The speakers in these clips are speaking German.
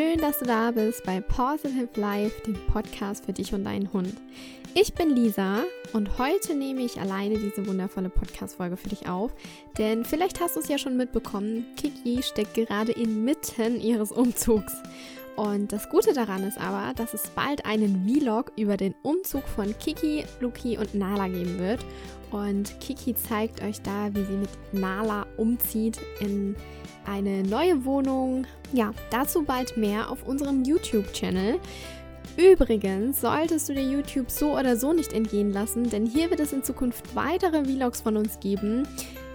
schön, dass du da bist bei Positive Life, dem Podcast für dich und deinen Hund. Ich bin Lisa und heute nehme ich alleine diese wundervolle Podcast-Folge für dich auf, denn vielleicht hast du es ja schon mitbekommen, Kiki steckt gerade inmitten ihres Umzugs. Und das Gute daran ist aber, dass es bald einen Vlog über den Umzug von Kiki, Luki und Nala geben wird. Und Kiki zeigt euch da, wie sie mit Nala umzieht in eine neue Wohnung. Ja, dazu bald mehr auf unserem YouTube-Channel. Übrigens solltest du dir YouTube so oder so nicht entgehen lassen, denn hier wird es in Zukunft weitere Vlogs von uns geben.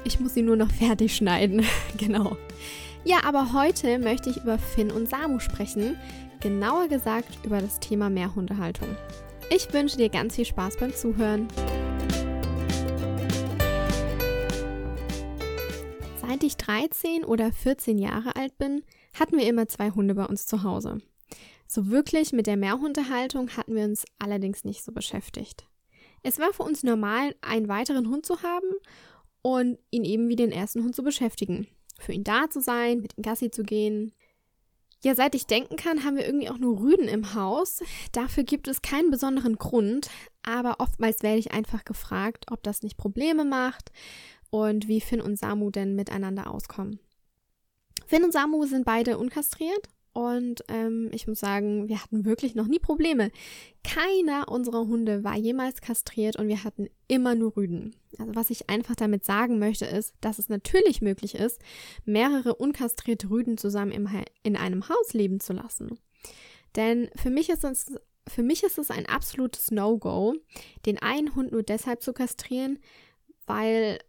Ich muss sie nur noch fertig schneiden. genau. Ja, aber heute möchte ich über Finn und Samu sprechen. Genauer gesagt über das Thema Mehrhundehaltung. Ich wünsche dir ganz viel Spaß beim Zuhören. Seit ich 13 oder 14 Jahre alt bin, hatten wir immer zwei Hunde bei uns zu Hause. So wirklich mit der Mehrhundehaltung hatten wir uns allerdings nicht so beschäftigt. Es war für uns normal, einen weiteren Hund zu haben und ihn eben wie den ersten Hund zu beschäftigen. Für ihn da zu sein, mit ihm Gassi zu gehen. Ja, seit ich denken kann, haben wir irgendwie auch nur Rüden im Haus. Dafür gibt es keinen besonderen Grund, aber oftmals werde ich einfach gefragt, ob das nicht Probleme macht und wie Finn und Samu denn miteinander auskommen. Finn und Samu sind beide unkastriert und ähm, ich muss sagen, wir hatten wirklich noch nie Probleme. Keiner unserer Hunde war jemals kastriert und wir hatten immer nur Rüden. Also was ich einfach damit sagen möchte, ist, dass es natürlich möglich ist, mehrere unkastrierte Rüden zusammen im, in einem Haus leben zu lassen. Denn für mich ist es für mich ist es ein absolutes No-Go, den einen Hund nur deshalb zu kastrieren, weil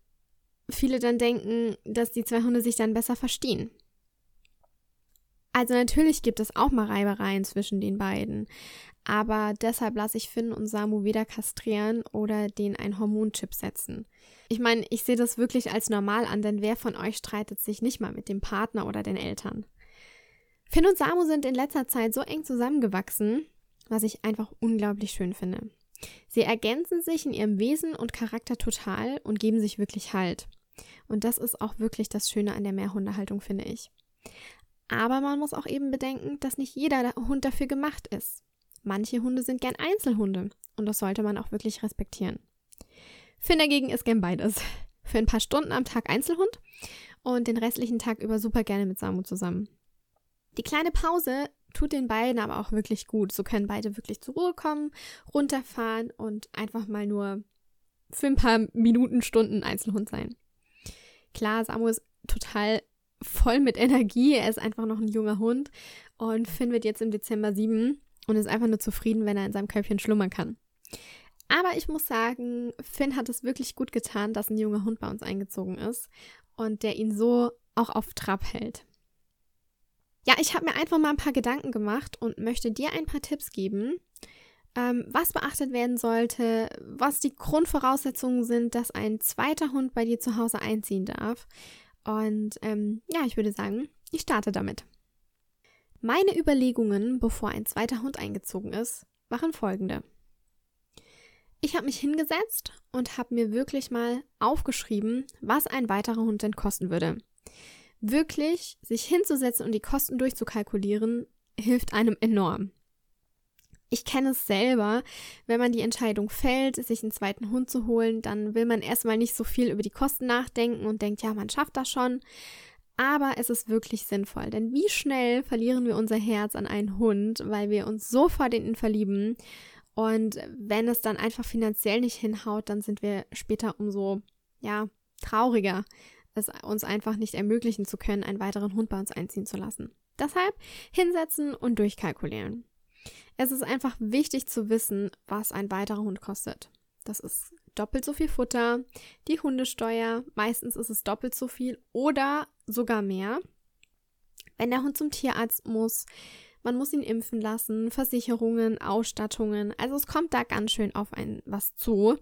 viele dann denken, dass die zwei Hunde sich dann besser verstehen. Also natürlich gibt es auch mal Reibereien zwischen den beiden, aber deshalb lasse ich Finn und Samu weder kastrieren oder den ein Hormonchip setzen. Ich meine, ich sehe das wirklich als normal an, denn wer von euch streitet sich nicht mal mit dem Partner oder den Eltern? Finn und Samu sind in letzter Zeit so eng zusammengewachsen, was ich einfach unglaublich schön finde. Sie ergänzen sich in ihrem Wesen und Charakter total und geben sich wirklich Halt. Und das ist auch wirklich das Schöne an der Mehrhundehaltung, finde ich. Aber man muss auch eben bedenken, dass nicht jeder Hund dafür gemacht ist. Manche Hunde sind gern Einzelhunde und das sollte man auch wirklich respektieren. Finn dagegen ist gern beides. Für ein paar Stunden am Tag Einzelhund und den restlichen Tag über super gerne mit Samu zusammen. Die kleine Pause tut den beiden aber auch wirklich gut. So können beide wirklich zur Ruhe kommen, runterfahren und einfach mal nur für ein paar Minuten, Stunden Einzelhund sein. Klar, Samu ist total voll mit Energie. Er ist einfach noch ein junger Hund und Finn wird jetzt im Dezember sieben und ist einfach nur zufrieden, wenn er in seinem Köpfchen schlummern kann. Aber ich muss sagen, Finn hat es wirklich gut getan, dass ein junger Hund bei uns eingezogen ist und der ihn so auch auf Trab hält. Ja, ich habe mir einfach mal ein paar Gedanken gemacht und möchte dir ein paar Tipps geben, ähm, was beachtet werden sollte, was die Grundvoraussetzungen sind, dass ein zweiter Hund bei dir zu Hause einziehen darf. Und ähm, ja, ich würde sagen, ich starte damit. Meine Überlegungen, bevor ein zweiter Hund eingezogen ist, waren folgende. Ich habe mich hingesetzt und habe mir wirklich mal aufgeschrieben, was ein weiterer Hund denn kosten würde. Wirklich sich hinzusetzen und die Kosten durchzukalkulieren, hilft einem enorm. Ich kenne es selber, wenn man die Entscheidung fällt, sich einen zweiten Hund zu holen, dann will man erstmal nicht so viel über die Kosten nachdenken und denkt, ja, man schafft das schon. Aber es ist wirklich sinnvoll, denn wie schnell verlieren wir unser Herz an einen Hund, weil wir uns sofort in ihn verlieben. Und wenn es dann einfach finanziell nicht hinhaut, dann sind wir später umso, ja, trauriger, es uns einfach nicht ermöglichen zu können, einen weiteren Hund bei uns einziehen zu lassen. Deshalb hinsetzen und durchkalkulieren. Es ist einfach wichtig zu wissen, was ein weiterer Hund kostet. Das ist doppelt so viel Futter, die Hundesteuer, meistens ist es doppelt so viel oder sogar mehr. Wenn der Hund zum Tierarzt muss, man muss ihn impfen lassen, Versicherungen, Ausstattungen, also es kommt da ganz schön auf ein was zu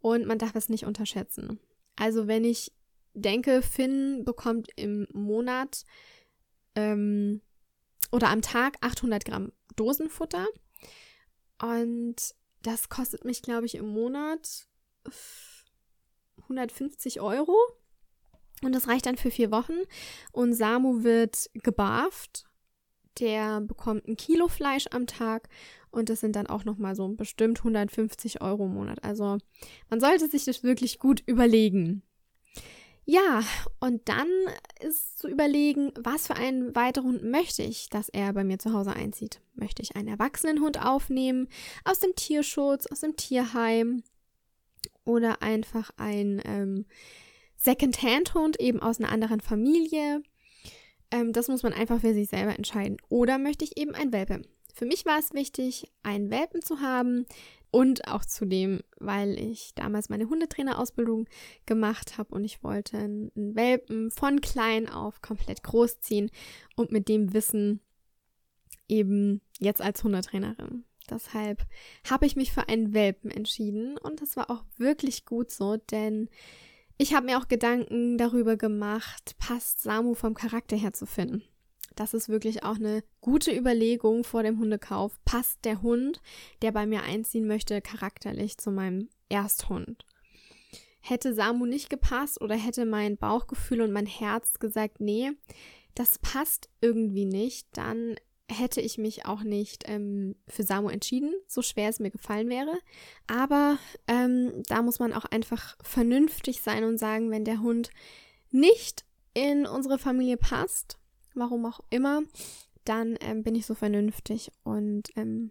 und man darf es nicht unterschätzen. Also wenn ich denke, Finn bekommt im Monat ähm, oder am Tag 800 Gramm Dosenfutter. Und das kostet mich, glaube ich, im Monat 150 Euro. Und das reicht dann für vier Wochen. Und Samu wird gebarft. der bekommt ein Kilo Fleisch am Tag und das sind dann auch nochmal so bestimmt 150 Euro im Monat. Also man sollte sich das wirklich gut überlegen. Ja, und dann ist zu überlegen, was für einen weiteren Hund möchte ich, dass er bei mir zu Hause einzieht. Möchte ich einen erwachsenen Hund aufnehmen, aus dem Tierschutz, aus dem Tierheim oder einfach ein ähm, Second-Hand-Hund eben aus einer anderen Familie. Ähm, das muss man einfach für sich selber entscheiden. Oder möchte ich eben ein Welpe? Für mich war es wichtig, einen Welpen zu haben und auch zudem, weil ich damals meine Hundetrainerausbildung gemacht habe und ich wollte einen Welpen von klein auf komplett großziehen und mit dem Wissen eben jetzt als Hundetrainerin. Deshalb habe ich mich für einen Welpen entschieden und das war auch wirklich gut so, denn ich habe mir auch Gedanken darüber gemacht, passt Samu vom Charakter her zu finden. Das ist wirklich auch eine gute Überlegung vor dem Hundekauf. Passt der Hund, der bei mir einziehen möchte, charakterlich zu meinem Ersthund? Hätte Samu nicht gepasst oder hätte mein Bauchgefühl und mein Herz gesagt, nee, das passt irgendwie nicht, dann hätte ich mich auch nicht ähm, für Samu entschieden, so schwer es mir gefallen wäre. Aber ähm, da muss man auch einfach vernünftig sein und sagen, wenn der Hund nicht in unsere Familie passt, warum auch immer, dann ähm, bin ich so vernünftig und ähm,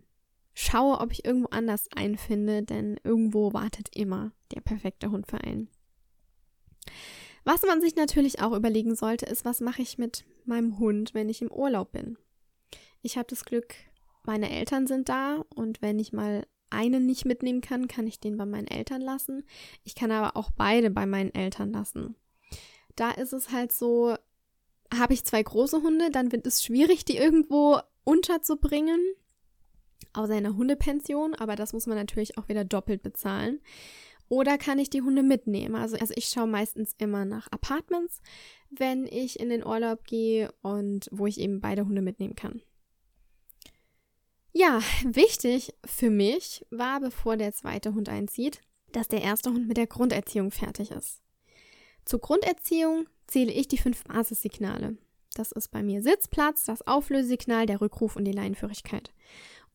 schaue, ob ich irgendwo anders einfinde, denn irgendwo wartet immer der perfekte Hund für einen. Was man sich natürlich auch überlegen sollte, ist, was mache ich mit meinem Hund, wenn ich im Urlaub bin? Ich habe das Glück, meine Eltern sind da und wenn ich mal einen nicht mitnehmen kann, kann ich den bei meinen Eltern lassen. Ich kann aber auch beide bei meinen Eltern lassen. Da ist es halt so, habe ich zwei große Hunde, dann wird es schwierig, die irgendwo unterzubringen. Außer einer Hundepension, aber das muss man natürlich auch wieder doppelt bezahlen. Oder kann ich die Hunde mitnehmen? Also, also ich schaue meistens immer nach Apartments, wenn ich in den Urlaub gehe und wo ich eben beide Hunde mitnehmen kann. Ja, wichtig für mich war, bevor der zweite Hund einzieht, dass der erste Hund mit der Grunderziehung fertig ist. Zur Grunderziehung zähle ich die fünf Basissignale. Das ist bei mir Sitzplatz, das Auflösesignal, der Rückruf und die Leinenführigkeit.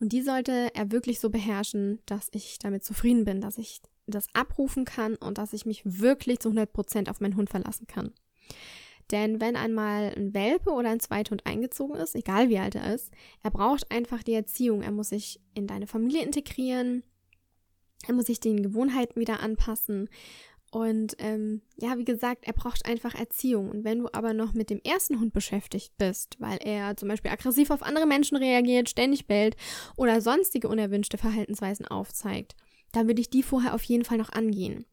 Und die sollte er wirklich so beherrschen, dass ich damit zufrieden bin, dass ich das abrufen kann und dass ich mich wirklich zu 100% auf meinen Hund verlassen kann. Denn wenn einmal ein Welpe oder ein Zweithund eingezogen ist, egal wie alt er ist, er braucht einfach die Erziehung. Er muss sich in deine Familie integrieren, er muss sich den Gewohnheiten wieder anpassen und ähm, ja, wie gesagt, er braucht einfach Erziehung. Und wenn du aber noch mit dem ersten Hund beschäftigt bist, weil er zum Beispiel aggressiv auf andere Menschen reagiert, ständig bellt oder sonstige unerwünschte Verhaltensweisen aufzeigt, dann würde ich die vorher auf jeden Fall noch angehen.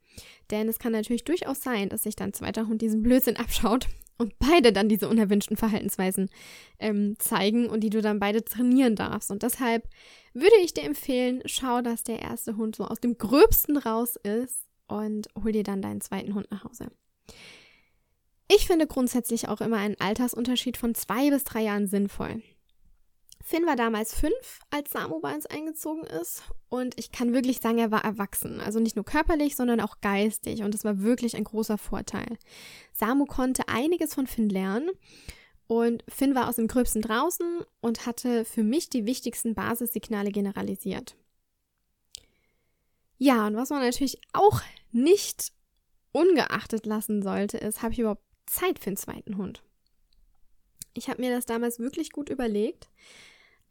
Denn es kann natürlich durchaus sein, dass sich dein zweiter Hund diesen Blödsinn abschaut und beide dann diese unerwünschten Verhaltensweisen ähm, zeigen und die du dann beide trainieren darfst. Und deshalb würde ich dir empfehlen, schau, dass der erste Hund so aus dem Gröbsten raus ist und hol dir dann deinen zweiten Hund nach Hause. Ich finde grundsätzlich auch immer einen Altersunterschied von zwei bis drei Jahren sinnvoll. Finn war damals fünf, als Samu bei uns eingezogen ist. Und ich kann wirklich sagen, er war erwachsen. Also nicht nur körperlich, sondern auch geistig. Und das war wirklich ein großer Vorteil. Samu konnte einiges von Finn lernen. Und Finn war aus dem Gröbsten draußen und hatte für mich die wichtigsten Basissignale generalisiert. Ja, und was man natürlich auch nicht ungeachtet lassen sollte, ist, habe ich überhaupt Zeit für einen zweiten Hund? Ich habe mir das damals wirklich gut überlegt,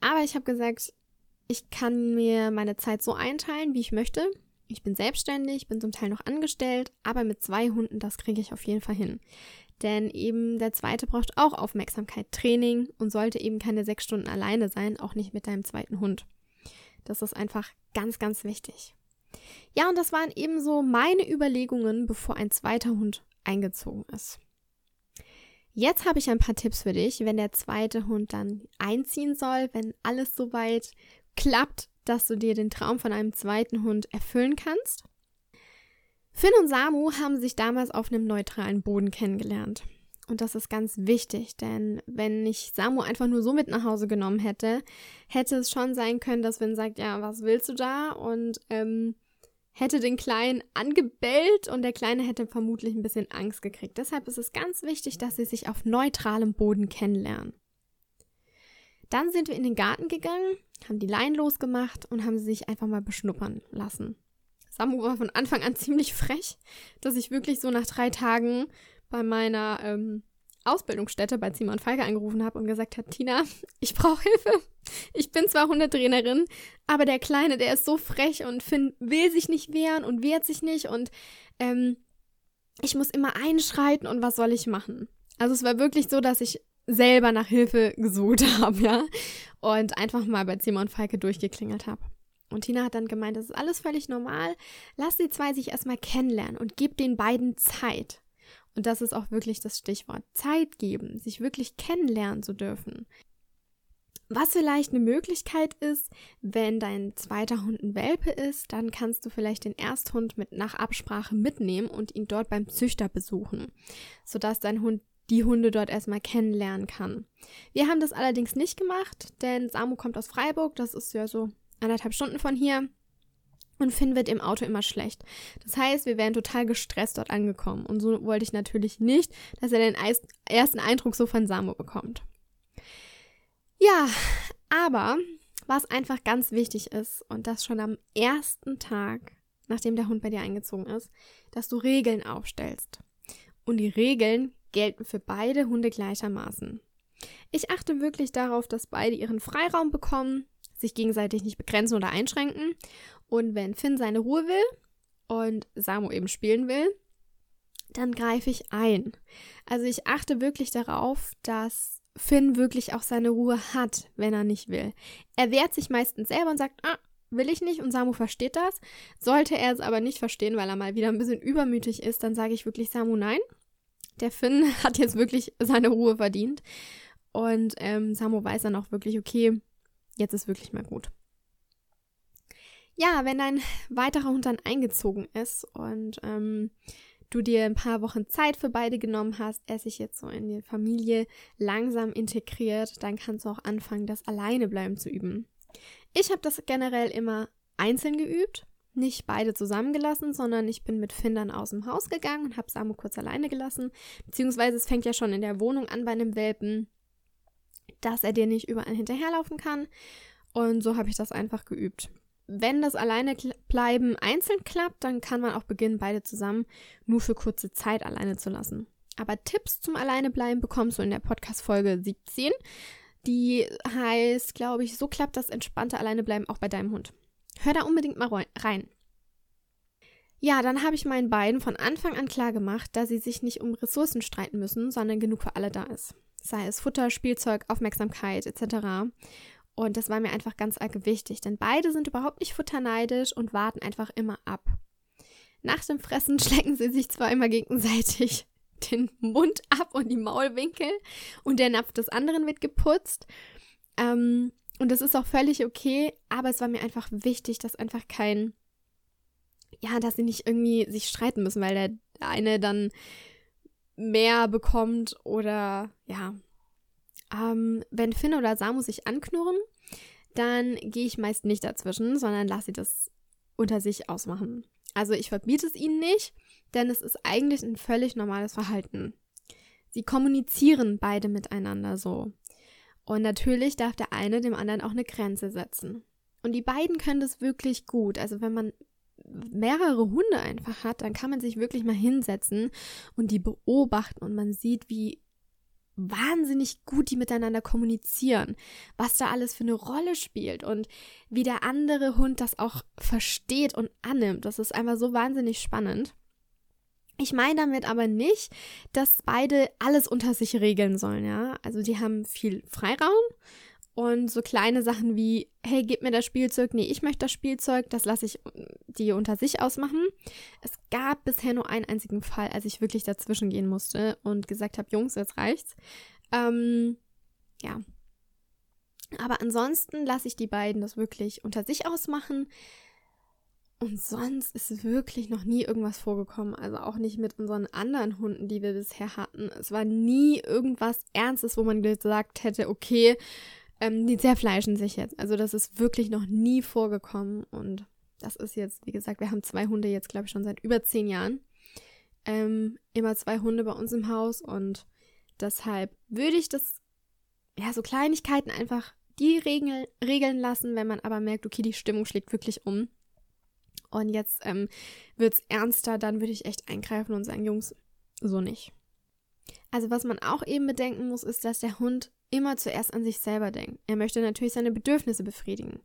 aber ich habe gesagt, ich kann mir meine Zeit so einteilen, wie ich möchte. Ich bin selbstständig, bin zum Teil noch angestellt, aber mit zwei Hunden, das kriege ich auf jeden Fall hin. Denn eben der zweite braucht auch Aufmerksamkeit, Training und sollte eben keine sechs Stunden alleine sein, auch nicht mit deinem zweiten Hund. Das ist einfach ganz, ganz wichtig. Ja, und das waren ebenso meine Überlegungen, bevor ein zweiter Hund eingezogen ist. Jetzt habe ich ein paar Tipps für dich, wenn der zweite Hund dann einziehen soll, wenn alles soweit klappt, dass du dir den Traum von einem zweiten Hund erfüllen kannst. Finn und Samu haben sich damals auf einem neutralen Boden kennengelernt. Und das ist ganz wichtig, denn wenn ich Samu einfach nur so mit nach Hause genommen hätte, hätte es schon sein können, dass Finn sagt, ja, was willst du da? Und ähm, hätte den Kleinen angebellt und der Kleine hätte vermutlich ein bisschen Angst gekriegt. Deshalb ist es ganz wichtig, dass sie sich auf neutralem Boden kennenlernen. Dann sind wir in den Garten gegangen, haben die Leinen losgemacht und haben sie sich einfach mal beschnuppern lassen. Samu war von Anfang an ziemlich frech, dass ich wirklich so nach drei Tagen bei meiner ähm, Ausbildungsstätte bei Simon Falke angerufen habe und gesagt habe, Tina, ich brauche Hilfe. Ich bin zwar Hundetrainerin, aber der Kleine, der ist so frech und Finn will sich nicht wehren und wehrt sich nicht und ähm, ich muss immer einschreiten und was soll ich machen? Also es war wirklich so, dass ich selber nach Hilfe gesucht habe, ja, und einfach mal bei Simon Falke durchgeklingelt habe. Und Tina hat dann gemeint, das ist alles völlig normal. Lass die zwei sich erstmal kennenlernen und gib den beiden Zeit. Und das ist auch wirklich das Stichwort. Zeit geben, sich wirklich kennenlernen zu dürfen. Was vielleicht eine Möglichkeit ist, wenn dein zweiter Hund ein Welpe ist, dann kannst du vielleicht den Ersthund mit nach Absprache mitnehmen und ihn dort beim Züchter besuchen, sodass dein Hund die Hunde dort erstmal kennenlernen kann. Wir haben das allerdings nicht gemacht, denn Samu kommt aus Freiburg, das ist ja so anderthalb Stunden von hier. Und Finn wird im Auto immer schlecht. Das heißt, wir wären total gestresst dort angekommen. Und so wollte ich natürlich nicht, dass er den ersten Eindruck so von Samu bekommt. Ja, aber was einfach ganz wichtig ist, und das schon am ersten Tag, nachdem der Hund bei dir eingezogen ist, dass du Regeln aufstellst. Und die Regeln gelten für beide Hunde gleichermaßen. Ich achte wirklich darauf, dass beide ihren Freiraum bekommen, sich gegenseitig nicht begrenzen oder einschränken. Und wenn Finn seine Ruhe will und Samu eben spielen will, dann greife ich ein. Also ich achte wirklich darauf, dass Finn wirklich auch seine Ruhe hat, wenn er nicht will. Er wehrt sich meistens selber und sagt, ah, will ich nicht und Samu versteht das. Sollte er es aber nicht verstehen, weil er mal wieder ein bisschen übermütig ist, dann sage ich wirklich Samu nein. Der Finn hat jetzt wirklich seine Ruhe verdient. Und ähm, Samu weiß dann auch wirklich, okay, jetzt ist wirklich mal gut. Ja, wenn dein weiterer Hund dann eingezogen ist und ähm, du dir ein paar Wochen Zeit für beide genommen hast, er sich jetzt so in die Familie langsam integriert, dann kannst du auch anfangen, das Alleinebleiben zu üben. Ich habe das generell immer einzeln geübt, nicht beide zusammengelassen, sondern ich bin mit Finn dann aus dem Haus gegangen und habe Samu kurz alleine gelassen. Beziehungsweise es fängt ja schon in der Wohnung an bei einem Welpen, dass er dir nicht überall hinterherlaufen kann. Und so habe ich das einfach geübt. Wenn das alleine bleiben einzeln klappt, dann kann man auch beginnen, beide zusammen nur für kurze Zeit alleine zu lassen. Aber Tipps zum Alleinebleiben bekommst du in der Podcast-Folge 17. Die heißt, glaube ich, so klappt das entspannte Alleinebleiben auch bei deinem Hund. Hör da unbedingt mal rein. Ja, dann habe ich meinen beiden von Anfang an klar gemacht, dass sie sich nicht um Ressourcen streiten müssen, sondern genug für alle da ist sei es Futter, Spielzeug, Aufmerksamkeit etc. Und das war mir einfach ganz arg wichtig, denn beide sind überhaupt nicht futterneidisch und warten einfach immer ab. Nach dem Fressen schlecken sie sich zwar immer gegenseitig den Mund ab und die Maulwinkel und der Napf des anderen wird geputzt. Ähm, und das ist auch völlig okay, aber es war mir einfach wichtig, dass einfach kein, ja, dass sie nicht irgendwie sich streiten müssen, weil der eine dann mehr bekommt oder ja. Ähm, wenn Finn oder Samu sich anknurren, dann gehe ich meist nicht dazwischen, sondern lasse sie das unter sich ausmachen. Also ich verbiete es ihnen nicht, denn es ist eigentlich ein völlig normales Verhalten. Sie kommunizieren beide miteinander so. Und natürlich darf der eine dem anderen auch eine Grenze setzen. Und die beiden können das wirklich gut. Also wenn man mehrere Hunde einfach hat, dann kann man sich wirklich mal hinsetzen und die beobachten und man sieht, wie wahnsinnig gut die miteinander kommunizieren, was da alles für eine Rolle spielt und wie der andere Hund das auch versteht und annimmt. Das ist einfach so wahnsinnig spannend. Ich meine damit aber nicht, dass beide alles unter sich regeln sollen, ja. Also die haben viel Freiraum und so kleine Sachen wie, hey, gib mir das Spielzeug, nee, ich möchte das Spielzeug, das lasse ich die unter sich ausmachen. Es gab bisher nur einen einzigen Fall, als ich wirklich dazwischen gehen musste und gesagt habe, Jungs, jetzt reicht's. Ähm, ja. Aber ansonsten lasse ich die beiden das wirklich unter sich ausmachen. Und sonst ist wirklich noch nie irgendwas vorgekommen. Also auch nicht mit unseren anderen Hunden, die wir bisher hatten. Es war nie irgendwas Ernstes, wo man gesagt hätte, okay, ähm, die zerfleischen sich jetzt. Also das ist wirklich noch nie vorgekommen und das ist jetzt, wie gesagt, wir haben zwei Hunde jetzt, glaube ich, schon seit über zehn Jahren. Ähm, immer zwei Hunde bei uns im Haus und deshalb würde ich das, ja, so Kleinigkeiten einfach die Regel, regeln lassen, wenn man aber merkt, okay, die Stimmung schlägt wirklich um. Und jetzt ähm, wird es ernster, dann würde ich echt eingreifen und sagen, Jungs, so nicht. Also was man auch eben bedenken muss, ist, dass der Hund immer zuerst an sich selber denkt. Er möchte natürlich seine Bedürfnisse befriedigen.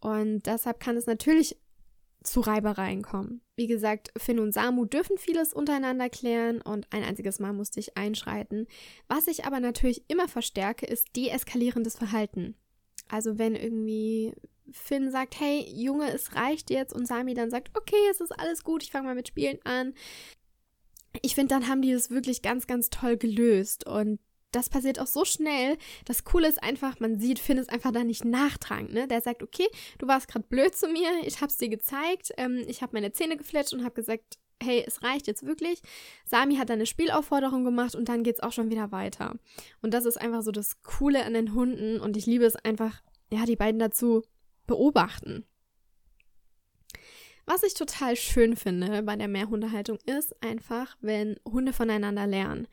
Und deshalb kann es natürlich zu Reibereien kommen. Wie gesagt, Finn und Samu dürfen vieles untereinander klären und ein einziges Mal musste ich einschreiten. Was ich aber natürlich immer verstärke, ist deeskalierendes Verhalten. Also wenn irgendwie Finn sagt, hey Junge, es reicht jetzt und Sami dann sagt, okay, es ist alles gut, ich fange mal mit Spielen an. Ich finde, dann haben die das wirklich ganz, ganz toll gelöst und das passiert auch so schnell. Das Coole ist einfach, man sieht, Finn ist einfach da nicht nachtragend. Ne? Der sagt, okay, du warst gerade blöd zu mir, ich hab's dir gezeigt, ähm, ich habe meine Zähne gefletscht und habe gesagt, hey, es reicht jetzt wirklich. Sami hat dann eine Spielaufforderung gemacht und dann geht's auch schon wieder weiter. Und das ist einfach so das Coole an den Hunden und ich liebe es einfach, ja, die beiden dazu beobachten. Was ich total schön finde bei der Mehrhundehaltung ist einfach, wenn Hunde voneinander lernen.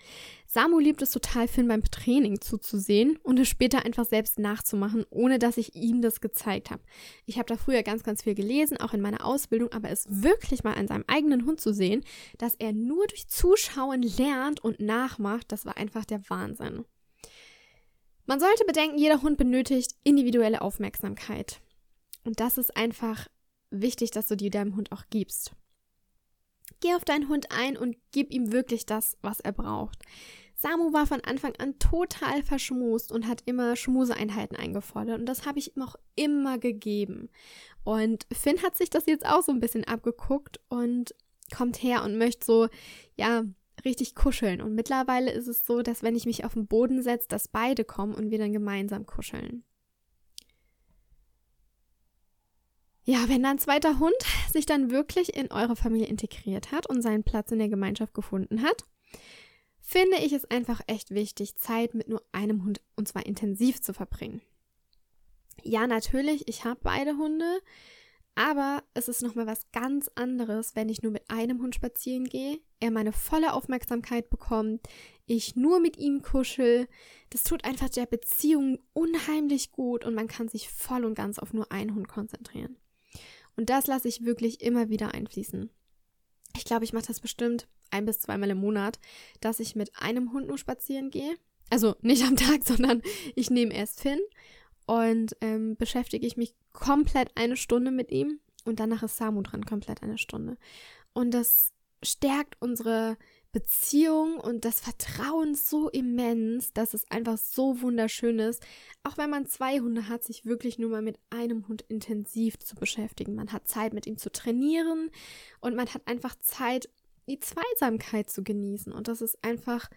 Samu liebt es total, Finn beim Training zuzusehen und es später einfach selbst nachzumachen, ohne dass ich ihm das gezeigt habe. Ich habe da früher ganz, ganz viel gelesen, auch in meiner Ausbildung, aber es wirklich mal an seinem eigenen Hund zu sehen, dass er nur durch Zuschauen lernt und nachmacht, das war einfach der Wahnsinn. Man sollte bedenken, jeder Hund benötigt individuelle Aufmerksamkeit. Und das ist einfach wichtig, dass du die deinem Hund auch gibst. Geh auf deinen Hund ein und gib ihm wirklich das, was er braucht. Samu war von Anfang an total verschmust und hat immer Schmuseeinheiten eingefordert und das habe ich ihm auch immer gegeben. Und Finn hat sich das jetzt auch so ein bisschen abgeguckt und kommt her und möchte so, ja, richtig kuscheln. Und mittlerweile ist es so, dass wenn ich mich auf den Boden setze, dass beide kommen und wir dann gemeinsam kuscheln. Ja, wenn dein zweiter Hund sich dann wirklich in eure Familie integriert hat und seinen Platz in der Gemeinschaft gefunden hat, finde ich es einfach echt wichtig, Zeit mit nur einem Hund und zwar intensiv zu verbringen. Ja, natürlich, ich habe beide Hunde, aber es ist nochmal was ganz anderes, wenn ich nur mit einem Hund spazieren gehe, er meine volle Aufmerksamkeit bekommt, ich nur mit ihm kuschel. Das tut einfach der Beziehung unheimlich gut und man kann sich voll und ganz auf nur einen Hund konzentrieren. Und das lasse ich wirklich immer wieder einfließen. Ich glaube, ich mache das bestimmt ein bis zweimal im Monat, dass ich mit einem Hund nur spazieren gehe. Also nicht am Tag, sondern ich nehme erst Finn und ähm, beschäftige ich mich komplett eine Stunde mit ihm und danach ist Samu dran komplett eine Stunde. Und das stärkt unsere Beziehung und das Vertrauen so immens, dass es einfach so wunderschön ist, auch wenn man zwei Hunde hat, sich wirklich nur mal mit einem Hund intensiv zu beschäftigen. Man hat Zeit, mit ihm zu trainieren und man hat einfach Zeit, die Zweisamkeit zu genießen. Und das ist einfach,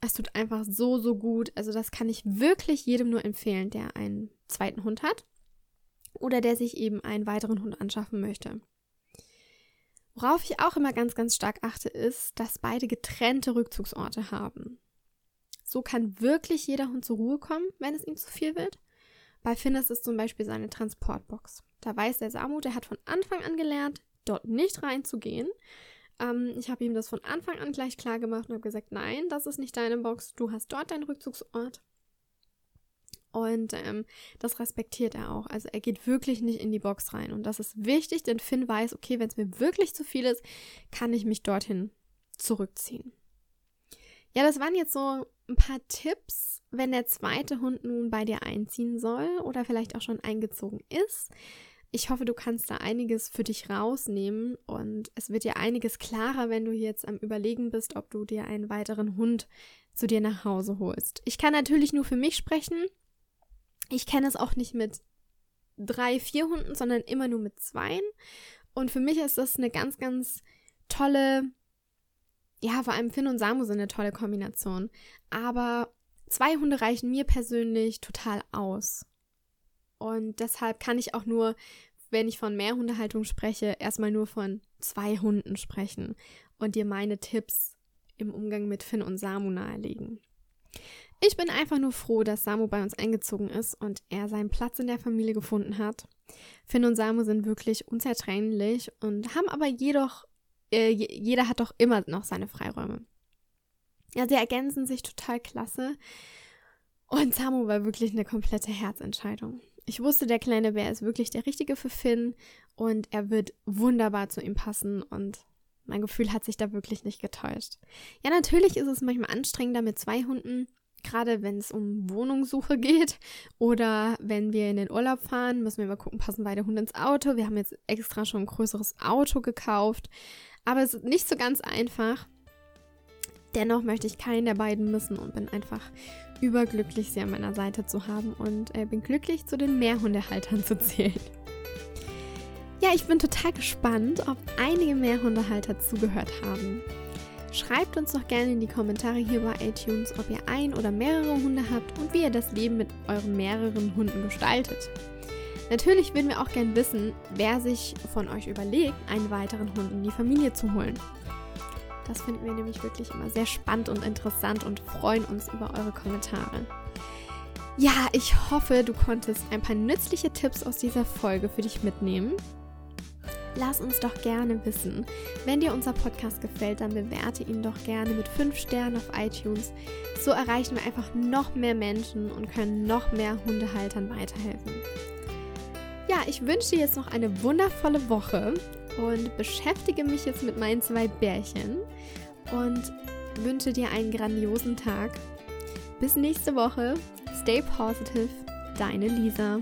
es tut einfach so, so gut. Also das kann ich wirklich jedem nur empfehlen, der einen zweiten Hund hat oder der sich eben einen weiteren Hund anschaffen möchte. Worauf ich auch immer ganz, ganz stark achte, ist, dass beide getrennte Rückzugsorte haben. So kann wirklich jeder Hund zur Ruhe kommen, wenn es ihm zu viel wird. Bei Finn ist zum Beispiel seine Transportbox. Da weiß der Samu, der hat von Anfang an gelernt, dort nicht reinzugehen. Ähm, ich habe ihm das von Anfang an gleich klar gemacht und habe gesagt, nein, das ist nicht deine Box, du hast dort deinen Rückzugsort. Und ähm, das respektiert er auch. Also er geht wirklich nicht in die Box rein. Und das ist wichtig, denn Finn weiß, okay, wenn es mir wirklich zu viel ist, kann ich mich dorthin zurückziehen. Ja, das waren jetzt so ein paar Tipps, wenn der zweite Hund nun bei dir einziehen soll oder vielleicht auch schon eingezogen ist. Ich hoffe, du kannst da einiges für dich rausnehmen und es wird dir einiges klarer, wenn du jetzt am Überlegen bist, ob du dir einen weiteren Hund zu dir nach Hause holst. Ich kann natürlich nur für mich sprechen. Ich kenne es auch nicht mit drei, vier Hunden, sondern immer nur mit zweien. Und für mich ist das eine ganz, ganz tolle, ja, vor allem Finn und Samu sind eine tolle Kombination. Aber zwei Hunde reichen mir persönlich total aus. Und deshalb kann ich auch nur, wenn ich von Mehrhundehaltung spreche, erstmal nur von zwei Hunden sprechen und dir meine Tipps im Umgang mit Finn und Samu nahelegen. Ich bin einfach nur froh, dass Samu bei uns eingezogen ist und er seinen Platz in der Familie gefunden hat. Finn und Samu sind wirklich unzertrennlich und haben aber jedoch, äh, jeder hat doch immer noch seine Freiräume. Ja, sie ergänzen sich total klasse. Und Samu war wirklich eine komplette Herzentscheidung. Ich wusste, der kleine Bär ist wirklich der Richtige für Finn und er wird wunderbar zu ihm passen und mein Gefühl hat sich da wirklich nicht getäuscht. Ja, natürlich ist es manchmal anstrengender mit zwei Hunden, gerade wenn es um Wohnungssuche geht oder wenn wir in den Urlaub fahren, müssen wir mal gucken, passen beide Hunde ins Auto. Wir haben jetzt extra schon ein größeres Auto gekauft, aber es ist nicht so ganz einfach. Dennoch möchte ich keinen der beiden missen und bin einfach überglücklich, sie an meiner Seite zu haben und äh, bin glücklich, zu den Mehrhundehaltern zu zählen. Ja, ich bin total gespannt, ob einige Mehrhundehalter zugehört haben. Schreibt uns doch gerne in die Kommentare hier bei iTunes, ob ihr ein oder mehrere Hunde habt und wie ihr das Leben mit euren mehreren Hunden gestaltet. Natürlich würden wir auch gerne wissen, wer sich von euch überlegt, einen weiteren Hund in die Familie zu holen. Das finden wir nämlich wirklich immer sehr spannend und interessant und freuen uns über eure Kommentare. Ja, ich hoffe, du konntest ein paar nützliche Tipps aus dieser Folge für dich mitnehmen. Lass uns doch gerne wissen. Wenn dir unser Podcast gefällt, dann bewerte ihn doch gerne mit 5 Sternen auf iTunes. So erreichen wir einfach noch mehr Menschen und können noch mehr Hundehaltern weiterhelfen. Ja, ich wünsche dir jetzt noch eine wundervolle Woche und beschäftige mich jetzt mit meinen zwei Bärchen und wünsche dir einen grandiosen Tag. Bis nächste Woche. Stay positive. Deine Lisa.